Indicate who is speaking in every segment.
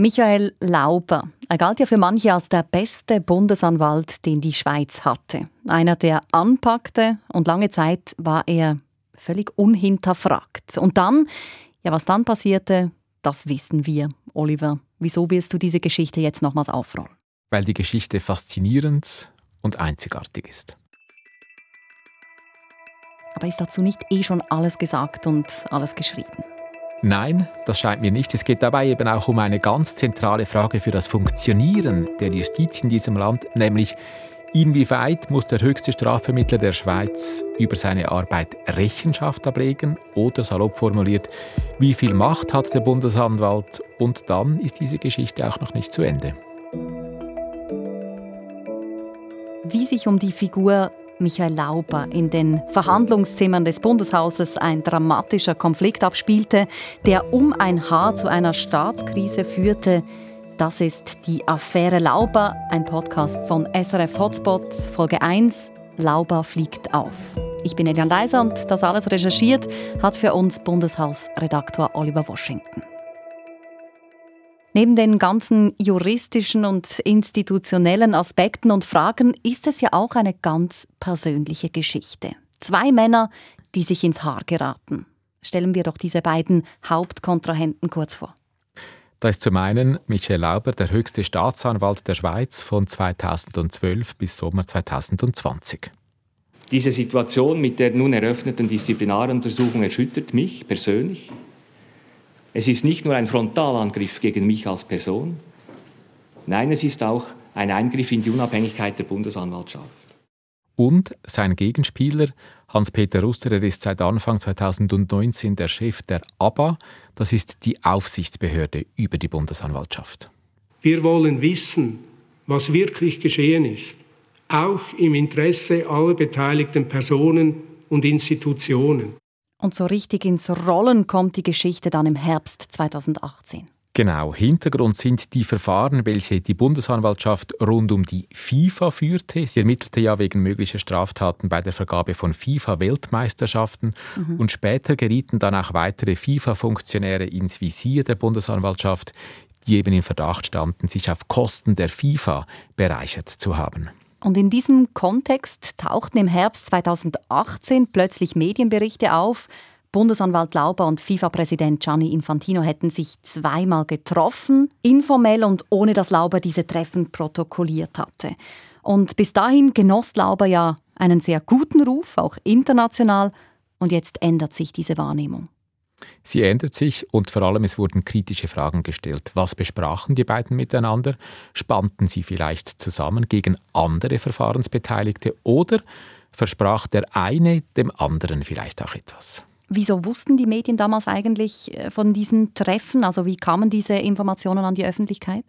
Speaker 1: Michael Lauber. Er galt ja für manche als der beste Bundesanwalt, den die Schweiz hatte. Einer, der anpackte und lange Zeit war er völlig unhinterfragt. Und dann, ja, was dann passierte, das wissen wir. Oliver, wieso willst du diese Geschichte jetzt nochmals aufrollen?
Speaker 2: Weil die Geschichte faszinierend und einzigartig ist.
Speaker 1: Aber ist dazu nicht eh schon alles gesagt und alles geschrieben?
Speaker 2: Nein, das scheint mir nicht. Es geht dabei eben auch um eine ganz zentrale Frage für das Funktionieren der Justiz in diesem Land, nämlich inwieweit muss der höchste Strafvermittler der Schweiz über seine Arbeit Rechenschaft ablegen oder salopp formuliert, wie viel Macht hat der Bundesanwalt und dann ist diese Geschichte auch noch nicht zu Ende.
Speaker 1: Wie sich um die Figur Michael Lauber in den Verhandlungszimmern des Bundeshauses ein dramatischer Konflikt abspielte, der um ein Haar zu einer Staatskrise führte. Das ist die Affäre Lauber, ein Podcast von SRF Hotspot, Folge 1. Lauber fliegt auf. Ich bin Elian Leiser und das alles recherchiert hat für uns Bundeshausredaktor Oliver Washington. Neben den ganzen juristischen und institutionellen Aspekten und Fragen ist es ja auch eine ganz persönliche Geschichte. Zwei Männer, die sich ins Haar geraten. Stellen wir doch diese beiden Hauptkontrahenten kurz vor.
Speaker 2: Da ist zum einen Michael Lauber, der höchste Staatsanwalt der Schweiz von 2012 bis Sommer 2020.
Speaker 3: Diese Situation mit der nun eröffneten Disziplinaruntersuchung erschüttert mich persönlich es ist nicht nur ein Frontalangriff gegen mich als Person, nein, es ist auch ein Eingriff in die Unabhängigkeit der Bundesanwaltschaft.
Speaker 2: Und sein Gegenspieler, Hans-Peter Rusterer, ist seit Anfang 2019 der Chef der ABA, das ist die Aufsichtsbehörde über die Bundesanwaltschaft.
Speaker 4: Wir wollen wissen, was wirklich geschehen ist, auch im Interesse aller beteiligten Personen und Institutionen.
Speaker 1: Und so richtig ins Rollen kommt die Geschichte dann im Herbst 2018.
Speaker 2: Genau, Hintergrund sind die Verfahren, welche die Bundesanwaltschaft rund um die FIFA führte. Sie ermittelte ja wegen möglicher Straftaten bei der Vergabe von FIFA-Weltmeisterschaften mhm. und später gerieten dann auch weitere FIFA-Funktionäre ins Visier der Bundesanwaltschaft, die eben im Verdacht standen, sich auf Kosten der FIFA bereichert zu haben.
Speaker 1: Und in diesem Kontext tauchten im Herbst 2018 plötzlich Medienberichte auf, Bundesanwalt Lauber und FIFA-Präsident Gianni Infantino hätten sich zweimal getroffen, informell und ohne dass Lauber diese Treffen protokolliert hatte. Und bis dahin genoss Lauber ja einen sehr guten Ruf, auch international, und jetzt ändert sich diese Wahrnehmung.
Speaker 2: Sie ändert sich und vor allem es wurden kritische Fragen gestellt. Was besprachen die beiden miteinander? Spannten sie vielleicht zusammen gegen andere Verfahrensbeteiligte oder versprach der eine dem anderen vielleicht auch etwas?
Speaker 1: Wieso wussten die Medien damals eigentlich äh, von diesen Treffen? Also wie kamen diese Informationen an die Öffentlichkeit?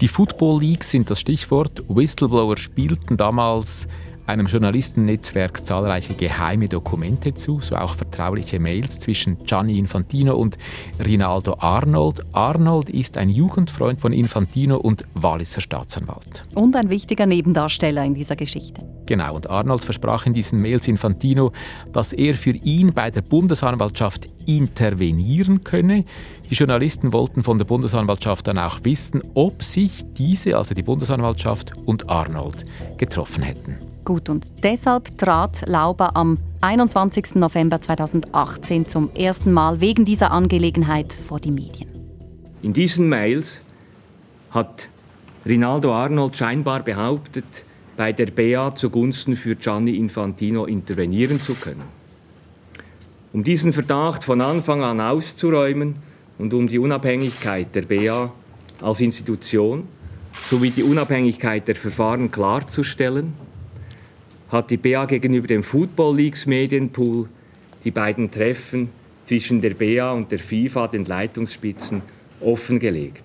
Speaker 2: Die Football Leagues sind das Stichwort. Whistleblower spielten damals einem Journalistennetzwerk zahlreiche geheime Dokumente zu, so auch vertrauliche Mails zwischen Gianni Infantino und Rinaldo Arnold. Arnold ist ein Jugendfreund von Infantino und Walliser Staatsanwalt.
Speaker 1: Und ein wichtiger Nebendarsteller in dieser Geschichte.
Speaker 2: Genau, und Arnold versprach in diesen Mails Infantino, dass er für ihn bei der Bundesanwaltschaft intervenieren könne. Die Journalisten wollten von der Bundesanwaltschaft dann auch wissen, ob sich diese, also die Bundesanwaltschaft und Arnold, getroffen hätten.
Speaker 1: Gut, und deshalb trat Lauber am 21. November 2018 zum ersten Mal wegen dieser Angelegenheit vor die Medien.
Speaker 3: In diesen Mails hat Rinaldo Arnold scheinbar behauptet, bei der BA zugunsten für Gianni Infantino intervenieren zu können. Um diesen Verdacht von Anfang an auszuräumen und um die Unabhängigkeit der BA als Institution sowie die Unabhängigkeit der Verfahren klarzustellen, hat die BA gegenüber dem Football Leagues Medienpool die beiden Treffen zwischen der BA und der FIFA, den Leitungsspitzen, offengelegt.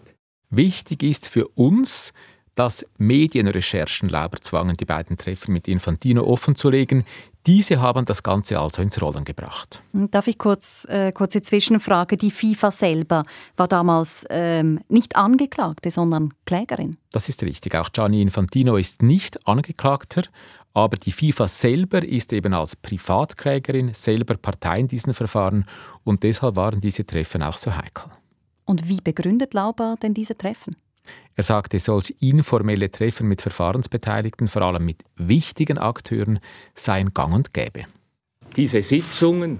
Speaker 2: Wichtig ist für uns, dass Medienrecherchen Lauber zwangen, die beiden Treffen mit Infantino offenzulegen. Diese haben das Ganze also ins Rollen gebracht.
Speaker 1: Darf ich kurz äh, kurze Zwischenfrage? Die FIFA selber war damals ähm, nicht Angeklagte, sondern Klägerin.
Speaker 2: Das ist richtig. Auch Gianni Infantino ist nicht Angeklagter, aber die FIFA selber ist eben als Privatklägerin selber Partei in diesen Verfahren und deshalb waren diese Treffen auch so heikel.
Speaker 1: Und wie begründet Lauber denn diese Treffen?
Speaker 2: Er sagte, solch informelle Treffen mit Verfahrensbeteiligten, vor allem mit wichtigen Akteuren, seien gang und gäbe.
Speaker 3: Diese Sitzungen,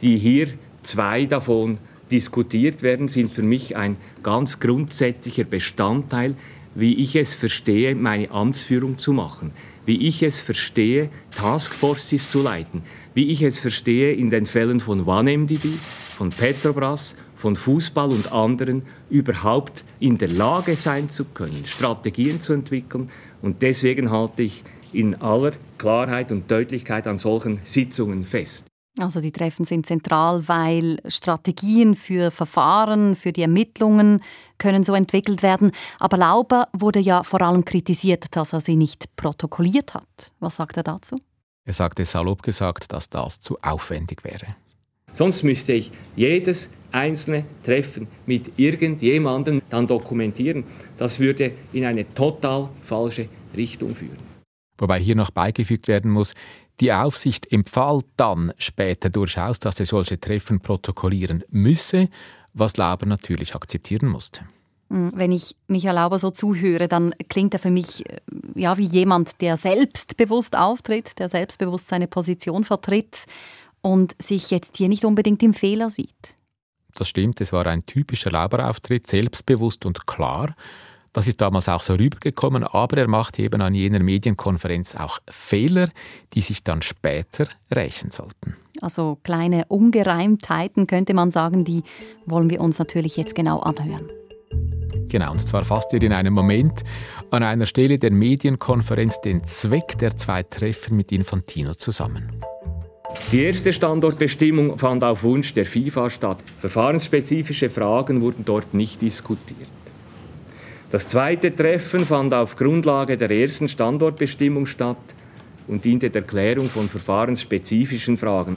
Speaker 3: die hier zwei davon diskutiert werden, sind für mich ein ganz grundsätzlicher Bestandteil, wie ich es verstehe, meine Amtsführung zu machen, wie ich es verstehe, Taskforces zu leiten, wie ich es verstehe in den Fällen von OneMDB, von Petrobras, von Fußball und anderen überhaupt in der Lage sein zu können, Strategien zu entwickeln. Und deswegen halte ich in aller Klarheit und Deutlichkeit an solchen Sitzungen fest.
Speaker 1: Also die Treffen sind zentral, weil Strategien für Verfahren, für die Ermittlungen können so entwickelt werden. Aber Lauber wurde ja vor allem kritisiert, dass er sie nicht protokolliert hat. Was sagt er dazu?
Speaker 2: Er sagte salopp gesagt, dass das zu aufwendig wäre.
Speaker 3: Sonst müsste ich jedes einzelne Treffen mit irgendjemandem dann dokumentieren. Das würde in eine total falsche Richtung führen.
Speaker 2: Wobei hier noch beigefügt werden muss, die Aufsicht empfahl dann später durchaus, dass er solche Treffen protokollieren müsse, was Lauber natürlich akzeptieren musste.
Speaker 1: Hm, wenn ich Michael Lauber so zuhöre, dann klingt er für mich äh, ja wie jemand, der selbstbewusst auftritt, der selbstbewusst seine Position vertritt und sich jetzt hier nicht unbedingt im Fehler sieht.
Speaker 2: Das stimmt, es war ein typischer Lauber-Auftritt, selbstbewusst und klar. Das ist damals auch so rübergekommen, aber er machte eben an jener Medienkonferenz auch Fehler, die sich dann später rächen sollten.
Speaker 1: Also kleine Ungereimtheiten könnte man sagen, die wollen wir uns natürlich jetzt genau anhören.
Speaker 2: Genau, und zwar fasst er in einem Moment an einer Stelle der Medienkonferenz den Zweck der zwei Treffen mit Infantino zusammen.
Speaker 3: Die erste Standortbestimmung fand auf Wunsch der FIFA statt. Verfahrensspezifische Fragen wurden dort nicht diskutiert. Das zweite Treffen fand auf Grundlage der ersten Standortbestimmung statt und diente der Klärung von verfahrensspezifischen Fragen.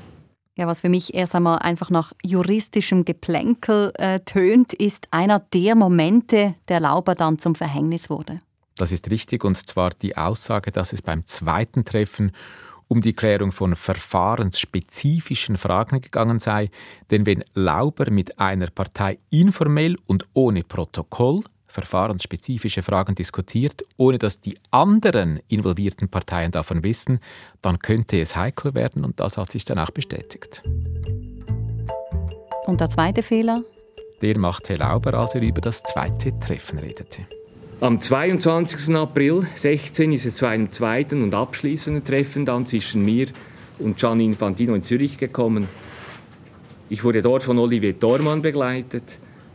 Speaker 1: Ja, was für mich erst einmal einfach nach juristischem Geplänkel äh, tönt, ist einer der Momente, der Lauber dann zum Verhängnis wurde.
Speaker 2: Das ist richtig, und zwar die Aussage, dass es beim zweiten Treffen um die Klärung von verfahrensspezifischen Fragen gegangen sei, denn wenn Lauber mit einer Partei informell und ohne Protokoll verfahrensspezifische Fragen diskutiert, ohne dass die anderen involvierten Parteien davon wissen, dann könnte es heikel werden und das hat sich dann auch bestätigt.
Speaker 1: Und der zweite Fehler?
Speaker 2: Der machte Lauber, als er über das zweite Treffen redete.
Speaker 3: Am 22. April 2016 ist es zu einem zweiten und abschließenden Treffen dann zwischen mir und Gianni Infantino in Zürich gekommen. Ich wurde dort von Olivier Dormann begleitet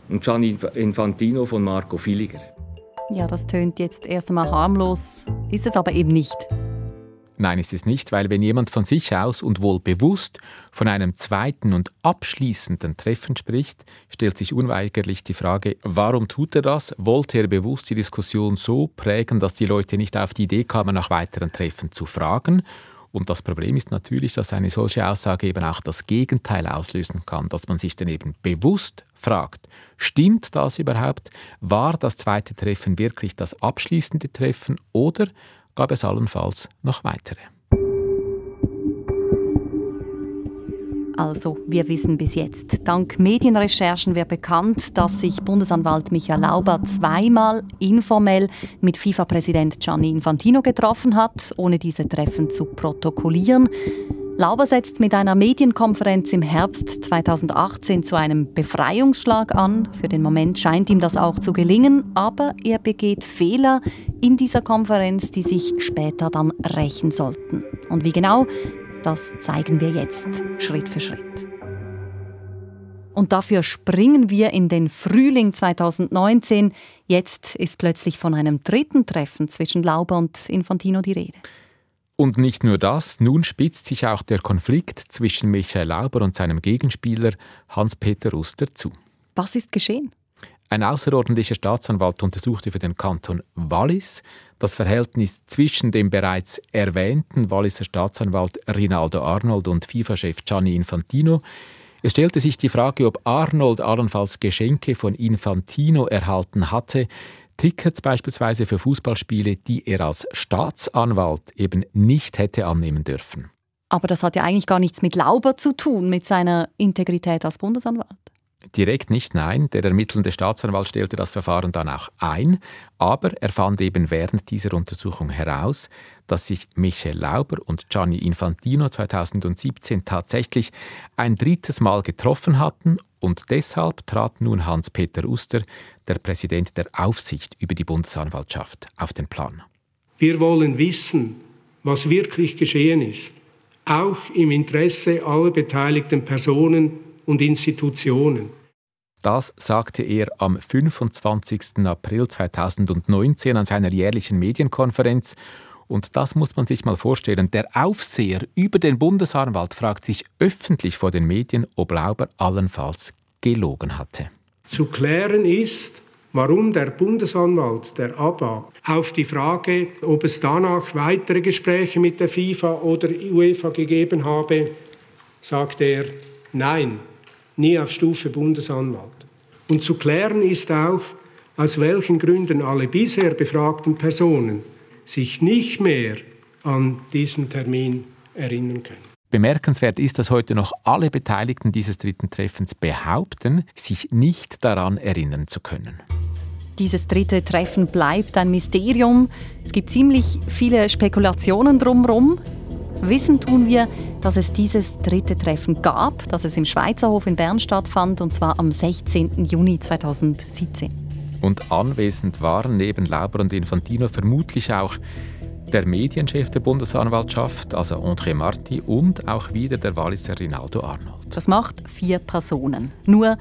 Speaker 3: und Gianni Infantino von Marco Filiger.
Speaker 1: Ja, das tönt jetzt erst einmal harmlos, ist es aber eben nicht.
Speaker 2: Nein, ist es nicht, weil wenn jemand von sich aus und wohl bewusst von einem zweiten und abschließenden Treffen spricht, stellt sich unweigerlich die Frage, warum tut er das? Wollte er bewusst die Diskussion so prägen, dass die Leute nicht auf die Idee kamen, nach weiteren Treffen zu fragen? Und das Problem ist natürlich, dass eine solche Aussage eben auch das Gegenteil auslösen kann, dass man sich dann eben bewusst fragt, stimmt das überhaupt? War das zweite Treffen wirklich das abschließende Treffen oder gab es allenfalls noch weitere?
Speaker 1: Also, wir wissen bis jetzt, dank Medienrecherchen wird bekannt, dass sich Bundesanwalt Michael Lauber zweimal informell mit FIFA-Präsident Gianni Infantino getroffen hat, ohne diese Treffen zu protokollieren. Lauber setzt mit einer Medienkonferenz im Herbst 2018 zu einem Befreiungsschlag an. Für den Moment scheint ihm das auch zu gelingen, aber er begeht Fehler in dieser Konferenz, die sich später dann rächen sollten. Und wie genau, das zeigen wir jetzt Schritt für Schritt. Und dafür springen wir in den Frühling 2019. Jetzt ist plötzlich von einem dritten Treffen zwischen Lauber und Infantino die Rede.
Speaker 2: Und nicht nur das, nun spitzt sich auch der Konflikt zwischen Michael Lauber und seinem Gegenspieler Hans-Peter Ruster zu.
Speaker 1: Was ist geschehen?
Speaker 2: Ein außerordentlicher Staatsanwalt untersuchte für den Kanton Wallis das Verhältnis zwischen dem bereits erwähnten Walliser Staatsanwalt Rinaldo Arnold und FIFA-Chef Gianni Infantino. Es stellte sich die Frage, ob Arnold allenfalls Geschenke von Infantino erhalten hatte, Tickets beispielsweise für Fußballspiele, die er als Staatsanwalt eben nicht hätte annehmen dürfen.
Speaker 1: Aber das hat ja eigentlich gar nichts mit Lauber zu tun, mit seiner Integrität als Bundesanwalt.
Speaker 2: Direkt nicht, nein. Der ermittelnde Staatsanwalt stellte das Verfahren dann auch ein, aber er fand eben während dieser Untersuchung heraus, dass sich Michel Lauber und Gianni Infantino 2017 tatsächlich ein drittes Mal getroffen hatten und deshalb trat nun Hans-Peter Uster, der Präsident der Aufsicht über die Bundesanwaltschaft, auf den Plan.
Speaker 4: Wir wollen wissen, was wirklich geschehen ist, auch im Interesse aller beteiligten Personen und Institutionen.
Speaker 2: Das sagte er am 25. April 2019 an seiner jährlichen Medienkonferenz. Und das muss man sich mal vorstellen. Der Aufseher über den Bundesanwalt fragt sich öffentlich vor den Medien, ob Lauber allenfalls gelogen hatte.
Speaker 4: Zu klären ist, warum der Bundesanwalt der ABA auf die Frage, ob es danach weitere Gespräche mit der FIFA oder UEFA gegeben habe, sagt er, nein, nie auf Stufe Bundesanwalt. Und zu klären ist auch, aus welchen Gründen alle bisher befragten Personen sich nicht mehr an diesen Termin erinnern können.
Speaker 2: Bemerkenswert ist, dass heute noch alle Beteiligten dieses dritten Treffens behaupten, sich nicht daran erinnern zu können.
Speaker 1: Dieses dritte Treffen bleibt ein Mysterium. Es gibt ziemlich viele Spekulationen drumherum. Wissen tun wir, dass es dieses dritte Treffen gab, dass es im Schweizerhof in Bern stattfand, und zwar am 16. Juni 2017.
Speaker 2: Und anwesend waren neben Lauber und Infantino vermutlich auch der Medienchef der Bundesanwaltschaft, also André Marti, und auch wieder der Walliser Rinaldo Arnold.
Speaker 1: Das macht vier Personen. Nur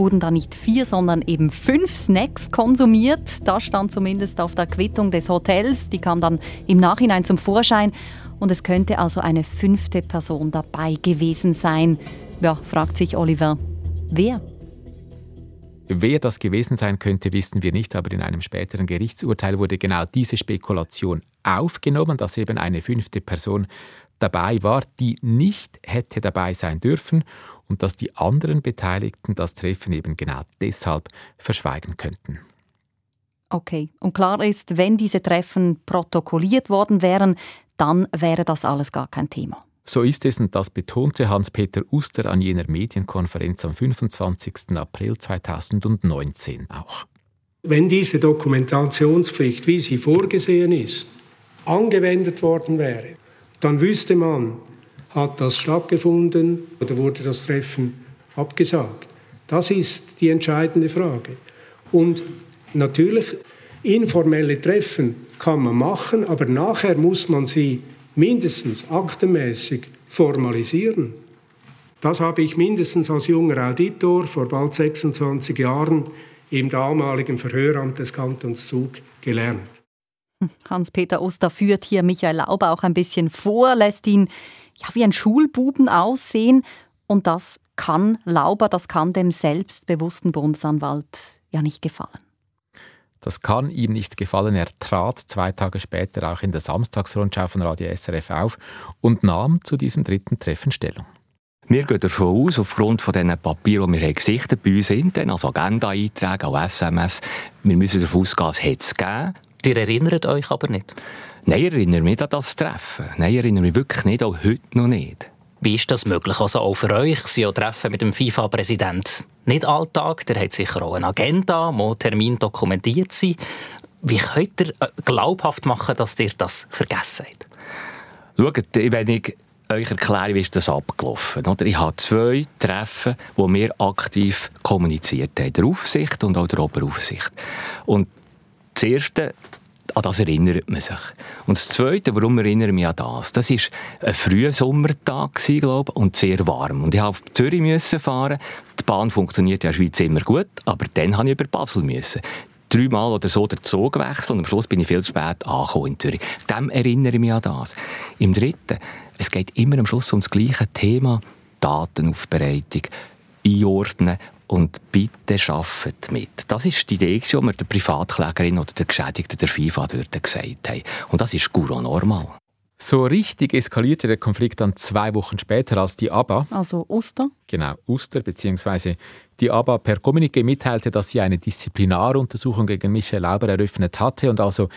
Speaker 1: wurden da nicht vier, sondern eben fünf Snacks konsumiert. Das stand zumindest auf der Quittung des Hotels. Die kam dann im Nachhinein zum Vorschein. Und es könnte also eine fünfte Person dabei gewesen sein. Ja, fragt sich Oliver. Wer?
Speaker 2: Wer das gewesen sein könnte, wissen wir nicht, aber in einem späteren Gerichtsurteil wurde genau diese Spekulation aufgenommen, dass eben eine fünfte Person dabei war, die nicht hätte dabei sein dürfen und dass die anderen Beteiligten das Treffen eben genau deshalb verschweigen könnten.
Speaker 1: Okay, und klar ist, wenn diese Treffen protokolliert worden wären, dann wäre das alles gar kein Thema.
Speaker 2: So ist es und das betonte Hans-Peter Uster an jener Medienkonferenz am 25. April 2019 auch.
Speaker 4: Wenn diese Dokumentationspflicht, wie sie vorgesehen ist, angewendet worden wäre, dann wüsste man, hat das stattgefunden oder wurde das Treffen abgesagt. Das ist die entscheidende Frage. Und natürlich, informelle Treffen kann man machen, aber nachher muss man sie mindestens aktenmäßig formalisieren. Das habe ich mindestens als junger Auditor vor bald 26 Jahren im damaligen Verhöramt des Kantons Zug gelernt.
Speaker 1: Hans-Peter Oster führt hier Michael Lauber auch ein bisschen vor, lässt ihn ja, wie ein Schulbuben aussehen. Und das kann Lauber, das kann dem selbstbewussten Bundesanwalt ja nicht gefallen.
Speaker 2: Das kann ihm nicht gefallen. Er trat zwei Tage später auch in der Samstagsrundschau von Radio SRF auf und nahm zu diesem dritten Treffen Stellung.
Speaker 3: Wir gehen davon aus, aufgrund von diesen Papieren, die wir gesichtet bei uns intern, also Agenda-Einträge, auch SMS, wir müssen davon ausgehen, es hätte es gegeben.
Speaker 5: Ihr erinnert euch aber nicht?
Speaker 3: Nein, ich erinnere mich an das Treffen. Nein, ich erinnere mich wirklich nicht, auch heute noch nicht.
Speaker 5: Wie ist das möglich? Also auch für euch sind Treffen mit dem FIFA-Präsident nicht Alltag. Der hat sicher auch eine Agenda, wo Termin dokumentiert sind. Wie könnt ihr äh, glaubhaft machen, dass ihr das vergessen habt?
Speaker 3: Schaut, wenn ich euch erkläre, wie ist das abgelaufen ist. Ich habe zwei Treffen, wo wir aktiv kommuniziert haben. Der Aufsicht und auch der Oberaufsicht. Und das erste an das erinnert man sich. Und das Zweite, warum erinnere ich mich an das? Das war ein früher Sommertag, glaube ich, und sehr warm. Und ich musste auf Zürich fahren. Die Bahn funktioniert ja in der Schweiz immer gut, aber dann musste ich über Basel. Müssen. Dreimal oder so den Zug wechseln und am Schluss bin ich viel zu spät angekommen in Zürich. Dem erinnere ich mich an das. Im Dritten, es geht immer am Schluss um das gleiche Thema, Datenaufbereitung, einordnen und bitte schafft mit. Das ist die Idee, die wir der Privatklägerin oder der Geschädigten der FIFA dort gesagt haben. Und das ist guro normal.
Speaker 2: So richtig eskalierte der Konflikt dann zwei Wochen später, als die ABBA,
Speaker 1: also Uster,
Speaker 2: genau Uster bzw. die ABBA per Kommuniqué mitteilte, dass sie eine Disziplinaruntersuchung gegen Michel Lauber eröffnet hatte und also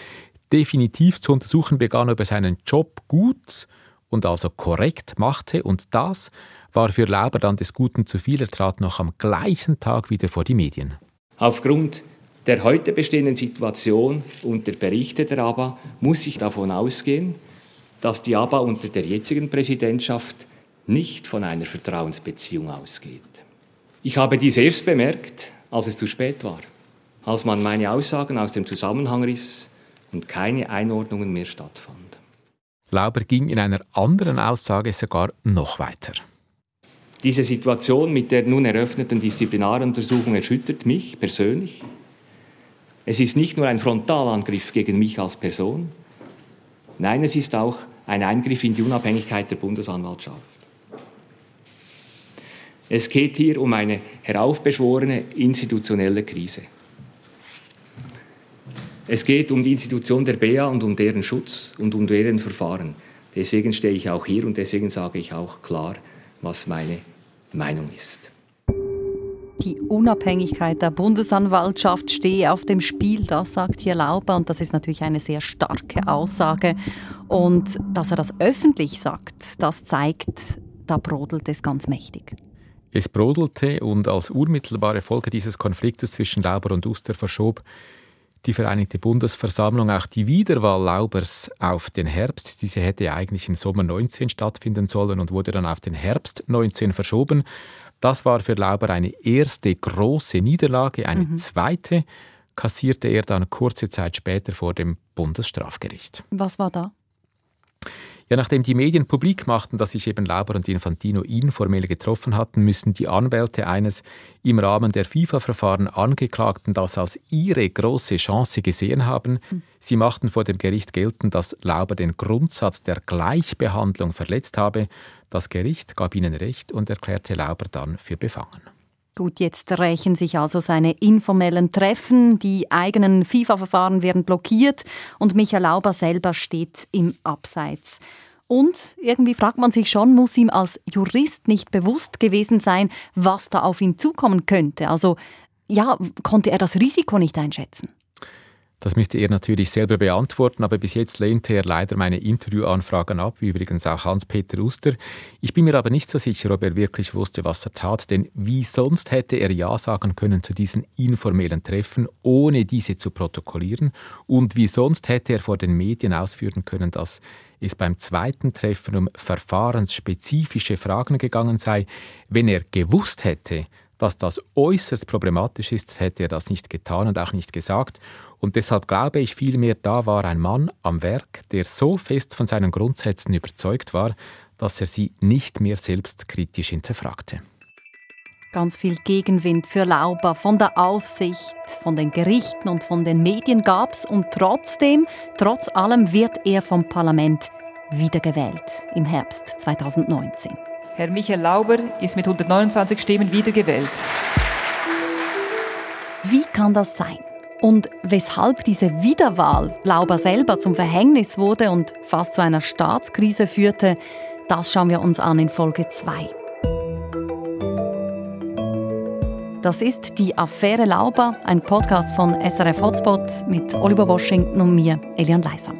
Speaker 2: definitiv zu untersuchen begann, ob er seinen Job gut und also korrekt machte und das war für Lauber dann des Guten zu viel. Er trat noch am gleichen Tag wieder vor die Medien.
Speaker 3: Aufgrund der heute bestehenden Situation und der Berichte der ABA muss ich davon ausgehen, dass die ABA unter der jetzigen Präsidentschaft nicht von einer Vertrauensbeziehung ausgeht. Ich habe dies erst bemerkt, als es zu spät war, als man meine Aussagen aus dem Zusammenhang riss und keine Einordnungen mehr stattfand.
Speaker 2: Lauber ging in einer anderen Aussage sogar noch weiter.
Speaker 3: Diese Situation mit der nun eröffneten Disziplinaruntersuchung erschüttert mich persönlich. Es ist nicht nur ein Frontalangriff gegen mich als Person, nein, es ist auch ein Eingriff in die Unabhängigkeit der Bundesanwaltschaft. Es geht hier um eine heraufbeschworene institutionelle Krise. Es geht um die Institution der BA und um deren Schutz und um deren Verfahren. Deswegen stehe ich auch hier und deswegen sage ich auch klar, was meine Meinung ist.
Speaker 1: Die Unabhängigkeit der Bundesanwaltschaft stehe auf dem Spiel, das sagt hier Lauber und das ist natürlich eine sehr starke Aussage. Und dass er das öffentlich sagt, das zeigt, da brodelt es ganz mächtig.
Speaker 2: Es brodelte und als unmittelbare Folge dieses Konfliktes zwischen Lauber und Uster verschob die Vereinigte Bundesversammlung auch die Wiederwahl Laubers auf den Herbst. Diese hätte eigentlich im Sommer 19 stattfinden sollen und wurde dann auf den Herbst 19 verschoben. Das war für Lauber eine erste große Niederlage. Eine mhm. zweite kassierte er dann kurze Zeit später vor dem Bundesstrafgericht.
Speaker 1: Was war da?
Speaker 2: Ja, nachdem die Medien publik machten, dass sich eben Lauber und Infantino informell getroffen hatten, müssen die Anwälte eines im Rahmen der FIFA-Verfahren Angeklagten das als ihre große Chance gesehen haben. Hm. Sie machten vor dem Gericht geltend, dass Lauber den Grundsatz der Gleichbehandlung verletzt habe. Das Gericht gab ihnen Recht und erklärte Lauber dann für befangen.
Speaker 1: Gut, jetzt rächen sich also seine informellen Treffen, die eigenen FIFA-Verfahren werden blockiert und Michael Lauber selber steht im Abseits. Und irgendwie fragt man sich schon, muss ihm als Jurist nicht bewusst gewesen sein, was da auf ihn zukommen könnte? Also ja, konnte er das Risiko nicht einschätzen?
Speaker 2: Das müsste er natürlich selber beantworten, aber bis jetzt lehnte er leider meine Interviewanfragen ab, wie übrigens auch Hans-Peter Uster. Ich bin mir aber nicht so sicher, ob er wirklich wusste, was er tat, denn wie sonst hätte er Ja sagen können zu diesen informellen Treffen, ohne diese zu protokollieren? Und wie sonst hätte er vor den Medien ausführen können, dass es beim zweiten Treffen um verfahrensspezifische Fragen gegangen sei, wenn er gewusst hätte, dass das äußerst problematisch ist, hätte er das nicht getan und auch nicht gesagt. Und deshalb glaube ich vielmehr, da war ein Mann am Werk, der so fest von seinen Grundsätzen überzeugt war, dass er sie nicht mehr selbst kritisch hinterfragte.
Speaker 1: Ganz viel Gegenwind für Lauber von der Aufsicht, von den Gerichten und von den Medien gab es und trotzdem, trotz allem wird er vom Parlament wiedergewählt im Herbst 2019.
Speaker 6: Herr Michael Lauber ist mit 129 Stimmen wiedergewählt.
Speaker 1: Wie kann das sein? Und weshalb diese Wiederwahl Lauber selber zum Verhängnis wurde und fast zu einer Staatskrise führte, das schauen wir uns an in Folge 2. Das ist die Affäre Lauber, ein Podcast von SRF Hotspot mit Oliver Washington und mir, Elian Leiser.